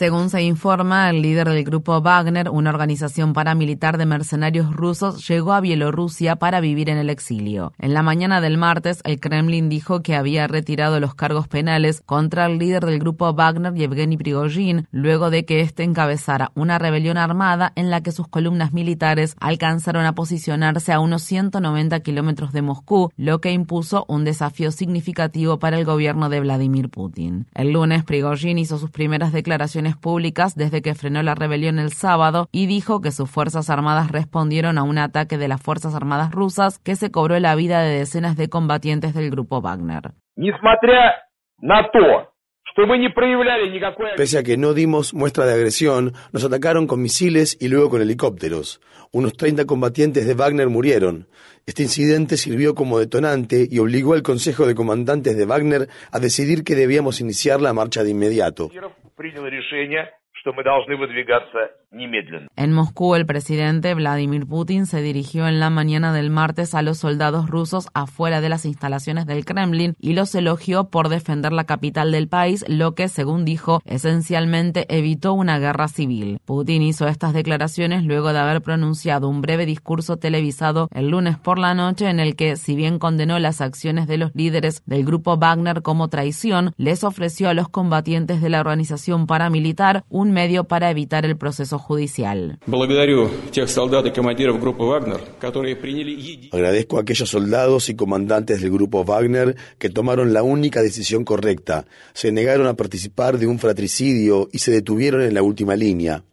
Según se informa, el líder del grupo Wagner, una organización paramilitar de mercenarios rusos, llegó a Bielorrusia para vivir en el exilio. En la mañana del martes, el Kremlin dijo que había retirado los cargos penales contra el líder del grupo Wagner, Yevgeny Prigozhin, luego de que éste encabezara una rebelión armada en la que sus columnas militares alcanzaron a posicionarse a unos 190 kilómetros de Moscú, lo que impuso un desafío significativo para el gobierno de Vladimir Putin. El lunes, Prigozhin hizo sus primeras declaraciones públicas desde que frenó la rebelión el sábado y dijo que sus Fuerzas Armadas respondieron a un ataque de las Fuerzas Armadas rusas que se cobró la vida de decenas de combatientes del grupo Wagner. Pese a que no dimos muestra de agresión, nos atacaron con misiles y luego con helicópteros. Unos 30 combatientes de Wagner murieron. Este incidente sirvió como detonante y obligó al Consejo de Comandantes de Wagner a decidir que debíamos iniciar la marcha de inmediato. En Moscú, el presidente Vladimir Putin se dirigió en la mañana del martes a los soldados rusos afuera de las instalaciones del Kremlin y los elogió por defender la capital del país, lo que, según dijo, esencialmente evitó una guerra civil. Putin hizo estas declaraciones luego de haber pronunciado un breve discurso televisado el lunes por la noche en el que, si bien condenó las acciones de los líderes del grupo Wagner como traición, les ofreció a los combatientes de la organización paramilitar un medio para evitar el proceso judicial. Agradezco a aquellos soldados y comandantes del grupo Wagner que tomaron la única decisión correcta. Se negaron a participar de un fratricidio y se detuvieron en la última línea.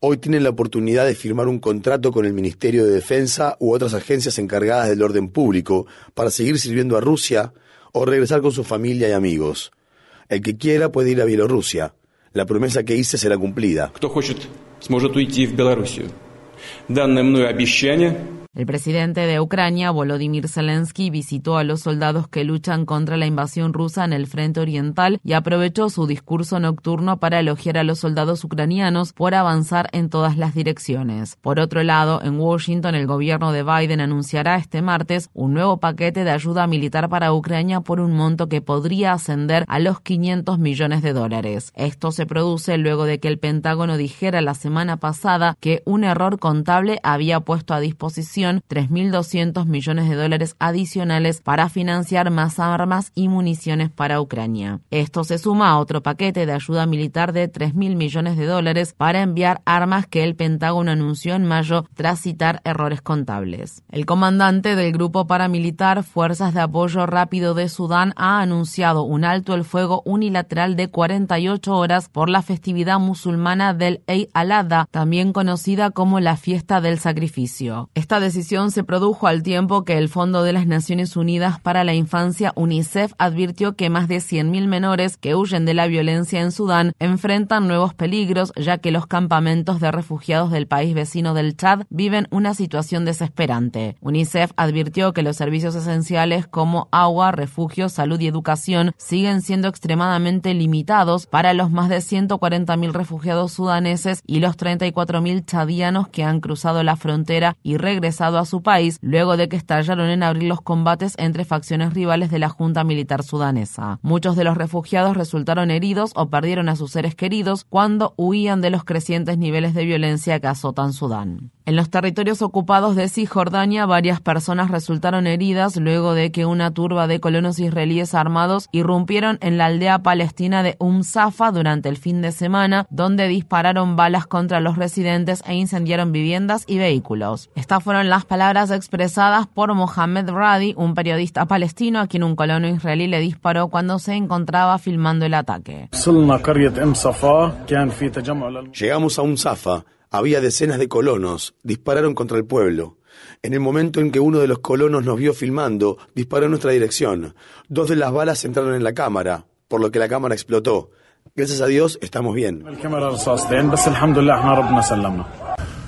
Hoy tienen la oportunidad de firmar un contrato con el Ministerio de Defensa u otras agencias encargadas del orden público para seguir sirviendo a Rusia o regresar con su familia y amigos. El que quiera puede ir a Bielorrusia. la promesa que hice será cumplida. Кто хочет, сможет уйти в Белоруссию. Данное мною обещание El presidente de Ucrania, Volodymyr Zelensky, visitó a los soldados que luchan contra la invasión rusa en el frente oriental y aprovechó su discurso nocturno para elogiar a los soldados ucranianos por avanzar en todas las direcciones. Por otro lado, en Washington, el gobierno de Biden anunciará este martes un nuevo paquete de ayuda militar para Ucrania por un monto que podría ascender a los 500 millones de dólares. Esto se produce luego de que el Pentágono dijera la semana pasada que un error contable había puesto a disposición 3.200 millones de dólares adicionales para financiar más armas y municiones para Ucrania. Esto se suma a otro paquete de ayuda militar de 3.000 millones de dólares para enviar armas que el Pentágono anunció en mayo tras citar errores contables. El comandante del grupo paramilitar Fuerzas de Apoyo Rápido de Sudán ha anunciado un alto el fuego unilateral de 48 horas por la festividad musulmana del Eid al-Adha, también conocida como la fiesta del sacrificio. Esta decisión se produjo al tiempo que el Fondo de las Naciones Unidas para la Infancia, UNICEF, advirtió que más de 100.000 menores que huyen de la violencia en Sudán enfrentan nuevos peligros, ya que los campamentos de refugiados del país vecino del Chad viven una situación desesperante. UNICEF advirtió que los servicios esenciales como agua, refugio, salud y educación siguen siendo extremadamente limitados para los más de 140.000 refugiados sudaneses y los 34.000 chadianos que han cruzado la frontera y regresado a su país luego de que estallaron en abril los combates entre facciones rivales de la Junta Militar sudanesa. Muchos de los refugiados resultaron heridos o perdieron a sus seres queridos cuando huían de los crecientes niveles de violencia que azotan Sudán. En los territorios ocupados de Cisjordania, varias personas resultaron heridas luego de que una turba de colonos israelíes armados irrumpieron en la aldea palestina de Um Safa durante el fin de semana, donde dispararon balas contra los residentes e incendiaron viviendas y vehículos. Estas fueron las palabras expresadas por Mohamed Radi, un periodista palestino a quien un colono israelí le disparó cuando se encontraba filmando el ataque. Llegamos a Um Safa Había decenas de colonos, dispararon contra el pueblo. En el momento en que uno de los colonos nos vio filmando, disparó en nuestra dirección. Dos de las balas entraron en la cámara, por lo que la cámara explotó. Gracias a Dios estamos bien.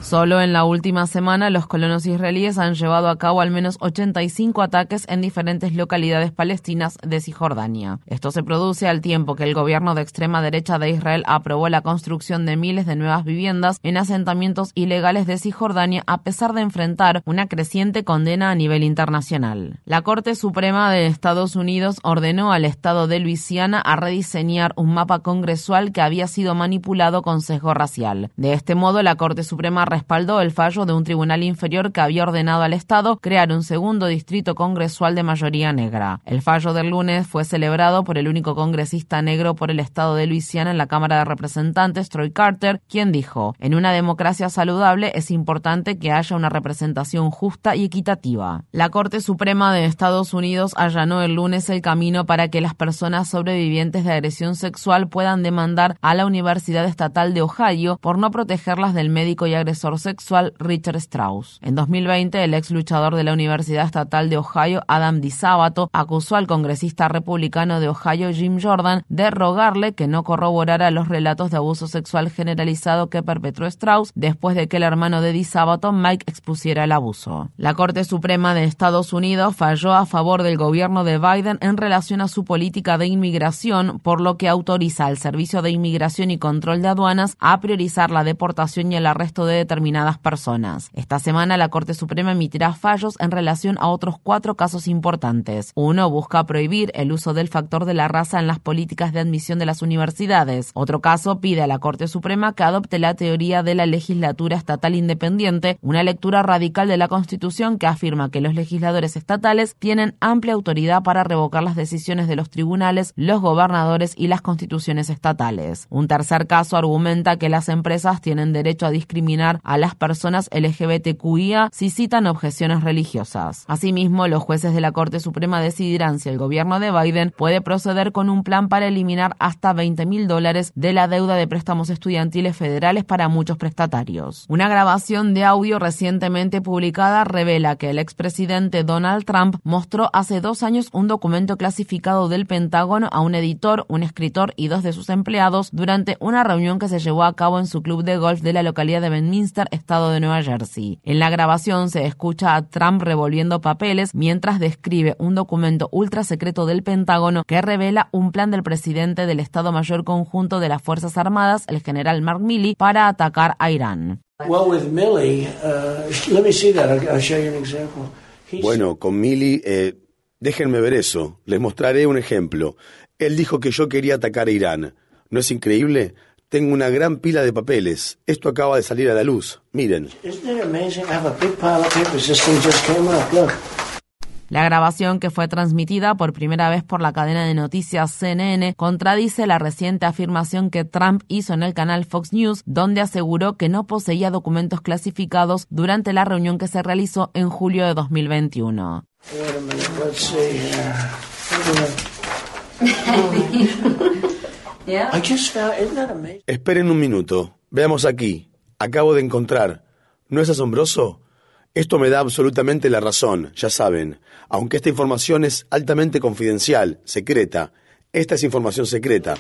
Solo en la última semana, los colonos israelíes han llevado a cabo al menos 85 ataques en diferentes localidades palestinas de Cisjordania. Esto se produce al tiempo que el gobierno de extrema derecha de Israel aprobó la construcción de miles de nuevas viviendas en asentamientos ilegales de Cisjordania a pesar de enfrentar una creciente condena a nivel internacional. La Corte Suprema de Estados Unidos ordenó al Estado de Luisiana a rediseñar un mapa congresual que había sido manipulado con sesgo racial. De este modo, la Corte Suprema respaldó el fallo de un tribunal inferior que había ordenado al Estado crear un segundo distrito congresual de mayoría negra. El fallo del lunes fue celebrado por el único congresista negro por el Estado de Luisiana en la Cámara de Representantes, Troy Carter, quien dijo, en una democracia saludable es importante que haya una representación justa y equitativa. La Corte Suprema de Estados Unidos allanó el lunes el camino para que las personas sobrevivientes de agresión sexual puedan demandar a la Universidad Estatal de Ohio por no protegerlas del médico y agresor sexual Richard Strauss. En 2020, el ex luchador de la Universidad Estatal de Ohio, Adam DiSabato, acusó al congresista republicano de Ohio, Jim Jordan, de rogarle que no corroborara los relatos de abuso sexual generalizado que perpetró Strauss después de que el hermano de DiSabato, Mike, expusiera el abuso. La Corte Suprema de Estados Unidos falló a favor del gobierno de Biden en relación a su política de inmigración, por lo que autoriza al Servicio de Inmigración y Control de Aduanas a priorizar la deportación y el arresto de determinadas personas. Esta semana la Corte Suprema emitirá fallos en relación a otros cuatro casos importantes. Uno busca prohibir el uso del factor de la raza en las políticas de admisión de las universidades. Otro caso pide a la Corte Suprema que adopte la teoría de la legislatura estatal independiente, una lectura radical de la Constitución que afirma que los legisladores estatales tienen amplia autoridad para revocar las decisiones de los tribunales, los gobernadores y las constituciones estatales. Un tercer caso argumenta que las empresas tienen derecho a discriminar a las personas LGBTQIA si citan objeciones religiosas. Asimismo, los jueces de la Corte Suprema decidirán si el gobierno de Biden puede proceder con un plan para eliminar hasta 20 mil dólares de la deuda de préstamos estudiantiles federales para muchos prestatarios. Una grabación de audio recientemente publicada revela que el expresidente Donald Trump mostró hace dos años un documento clasificado del Pentágono a un editor, un escritor y dos de sus empleados durante una reunión que se llevó a cabo en su club de golf de la localidad de Benminster estado de Nueva Jersey. En la grabación se escucha a Trump revolviendo papeles mientras describe un documento ultra secreto del Pentágono que revela un plan del presidente del Estado Mayor Conjunto de las Fuerzas Armadas, el general Mark Milley, para atacar a Irán. Bueno, con Milley, eh, déjenme ver eso. Les mostraré un ejemplo. Él dijo que yo quería atacar a Irán. ¿No es increíble? Tengo una gran pila de papeles. Esto acaba de salir a la luz. Miren. La grabación, que fue transmitida por primera vez por la cadena de noticias CNN, contradice la reciente afirmación que Trump hizo en el canal Fox News, donde aseguró que no poseía documentos clasificados durante la reunión que se realizó en julio de 2021. Esperen un minuto. Veamos aquí. Acabo de encontrar. ¿No es asombroso? Esto me da absolutamente la razón, ya saben. Aunque esta información es altamente confidencial, secreta, esta es información secreta.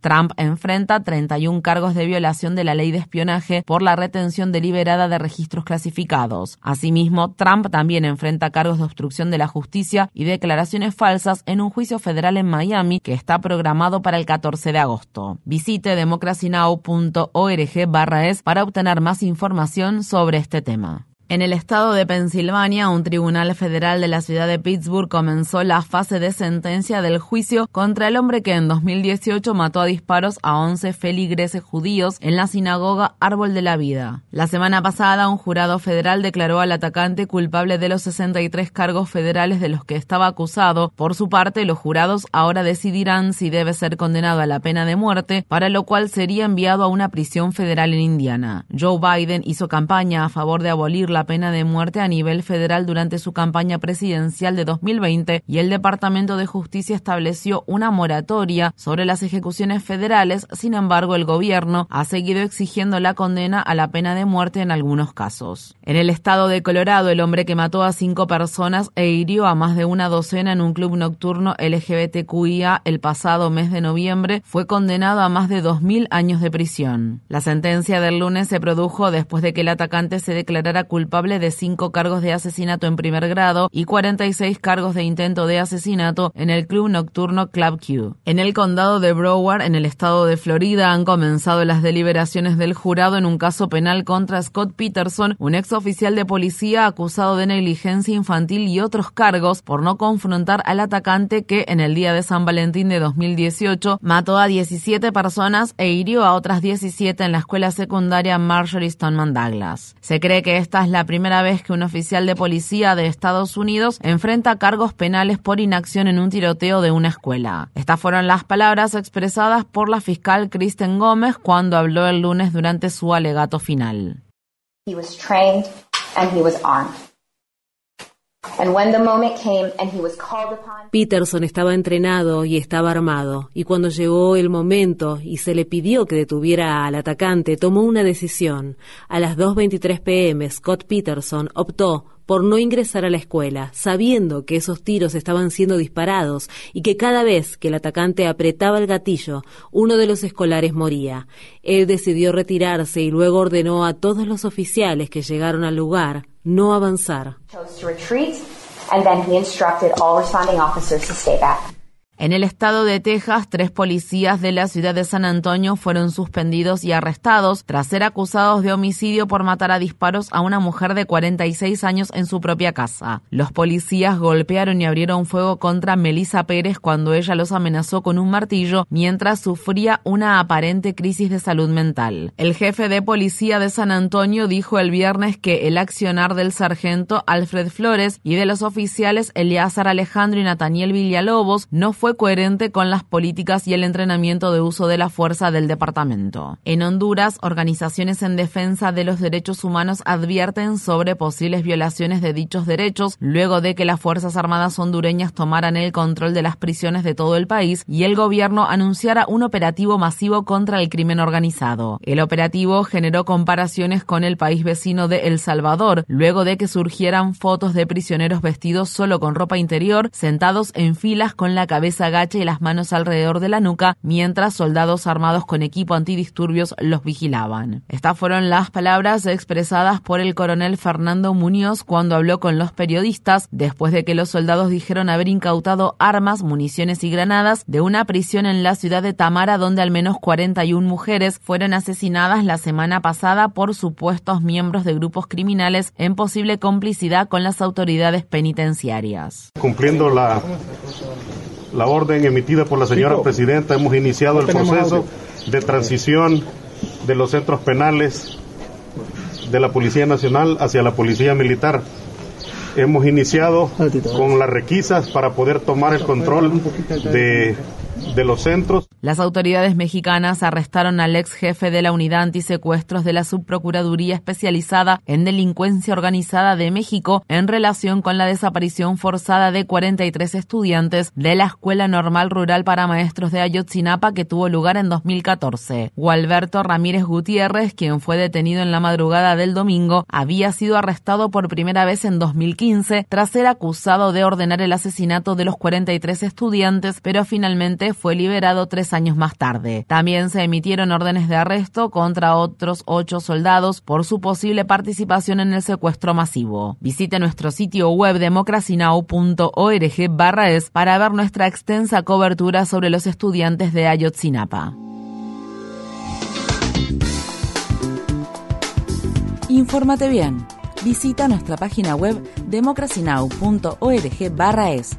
Trump enfrenta 31 cargos de violación de la ley de espionaje por la retención deliberada de registros clasificados. Asimismo, Trump también enfrenta cargos de obstrucción de la justicia y declaraciones falsas en un juicio federal en Miami que está programado para el 14 de agosto. Visite democracynow.org es para obtener más información sobre este tema. En el estado de Pensilvania, un tribunal federal de la ciudad de Pittsburgh comenzó la fase de sentencia del juicio contra el hombre que en 2018 mató a disparos a 11 feligreses judíos en la sinagoga Árbol de la Vida. La semana pasada, un jurado federal declaró al atacante culpable de los 63 cargos federales de los que estaba acusado. Por su parte, los jurados ahora decidirán si debe ser condenado a la pena de muerte, para lo cual sería enviado a una prisión federal en Indiana. Joe Biden hizo campaña a favor de abolir la pena de muerte a nivel federal durante su campaña presidencial de 2020 y el Departamento de Justicia estableció una moratoria sobre las ejecuciones federales. Sin embargo, el gobierno ha seguido exigiendo la condena a la pena de muerte en algunos casos. En el estado de Colorado, el hombre que mató a cinco personas e hirió a más de una docena en un club nocturno LGBTQIA el pasado mes de noviembre fue condenado a más de 2.000 años de prisión. La sentencia del lunes se produjo después de que el atacante se declarara culpable de cinco cargos de asesinato en primer grado y 46 cargos de intento de asesinato en el club nocturno Club Q. En el condado de Broward, en el estado de Florida, han comenzado las deliberaciones del jurado en un caso penal contra Scott Peterson, un ex oficial de policía acusado de negligencia infantil y otros cargos por no confrontar al atacante que en el día de San Valentín de 2018 mató a 17 personas e hirió a otras 17 en la escuela secundaria Marjorie Stoneman Douglas. Se cree que esta es la primera vez que un oficial de policía de Estados Unidos enfrenta cargos penales por inacción en un tiroteo de una escuela. Estas fueron las palabras expresadas por la fiscal Kristen Gómez cuando habló el lunes durante su alegato final. Peterson estaba entrenado y estaba armado, y cuando llegó el momento y se le pidió que detuviera al atacante, tomó una decisión. A las 2.23 pm, Scott Peterson optó por no ingresar a la escuela, sabiendo que esos tiros estaban siendo disparados y que cada vez que el atacante apretaba el gatillo, uno de los escolares moría. Él decidió retirarse y luego ordenó a todos los oficiales que llegaron al lugar no avanzar. En el estado de Texas, tres policías de la ciudad de San Antonio fueron suspendidos y arrestados tras ser acusados de homicidio por matar a disparos a una mujer de 46 años en su propia casa. Los policías golpearon y abrieron fuego contra Melissa Pérez cuando ella los amenazó con un martillo mientras sufría una aparente crisis de salud mental. El jefe de policía de San Antonio dijo el viernes que el accionar del sargento Alfred Flores y de los oficiales Eleazar Alejandro y Nathaniel Villalobos no fue coherente con las políticas y el entrenamiento de uso de la fuerza del departamento. En Honduras, organizaciones en defensa de los derechos humanos advierten sobre posibles violaciones de dichos derechos luego de que las Fuerzas Armadas hondureñas tomaran el control de las prisiones de todo el país y el gobierno anunciara un operativo masivo contra el crimen organizado. El operativo generó comparaciones con el país vecino de El Salvador, luego de que surgieran fotos de prisioneros vestidos solo con ropa interior, sentados en filas con la cabeza agacha y las manos alrededor de la nuca, mientras soldados armados con equipo antidisturbios los vigilaban. Estas fueron las palabras expresadas por el coronel Fernando Muñoz cuando habló con los periodistas después de que los soldados dijeron haber incautado armas, municiones y granadas de una prisión en la ciudad de Tamara donde al menos 41 mujeres fueron asesinadas la semana pasada por supuestos miembros de grupos criminales en posible complicidad con las autoridades penitenciarias. Cumpliendo la la orden emitida por la señora presidenta, hemos iniciado el proceso de transición de los centros penales de la Policía Nacional hacia la Policía Militar. Hemos iniciado con las requisas para poder tomar el control de de los centros. Las autoridades mexicanas arrestaron al ex jefe de la unidad antisecuestros de la Subprocuraduría especializada en delincuencia organizada de México en relación con la desaparición forzada de 43 estudiantes de la Escuela Normal Rural para Maestros de Ayotzinapa que tuvo lugar en 2014. Gualberto Ramírez Gutiérrez, quien fue detenido en la madrugada del domingo, había sido arrestado por primera vez en 2015 tras ser acusado de ordenar el asesinato de los 43 estudiantes, pero finalmente fue liberado tres años más tarde. También se emitieron órdenes de arresto contra otros ocho soldados por su posible participación en el secuestro masivo. Visite nuestro sitio web democracynow.org es para ver nuestra extensa cobertura sobre los estudiantes de Ayotzinapa. Infórmate bien. Visita nuestra página web democracynow.org barra es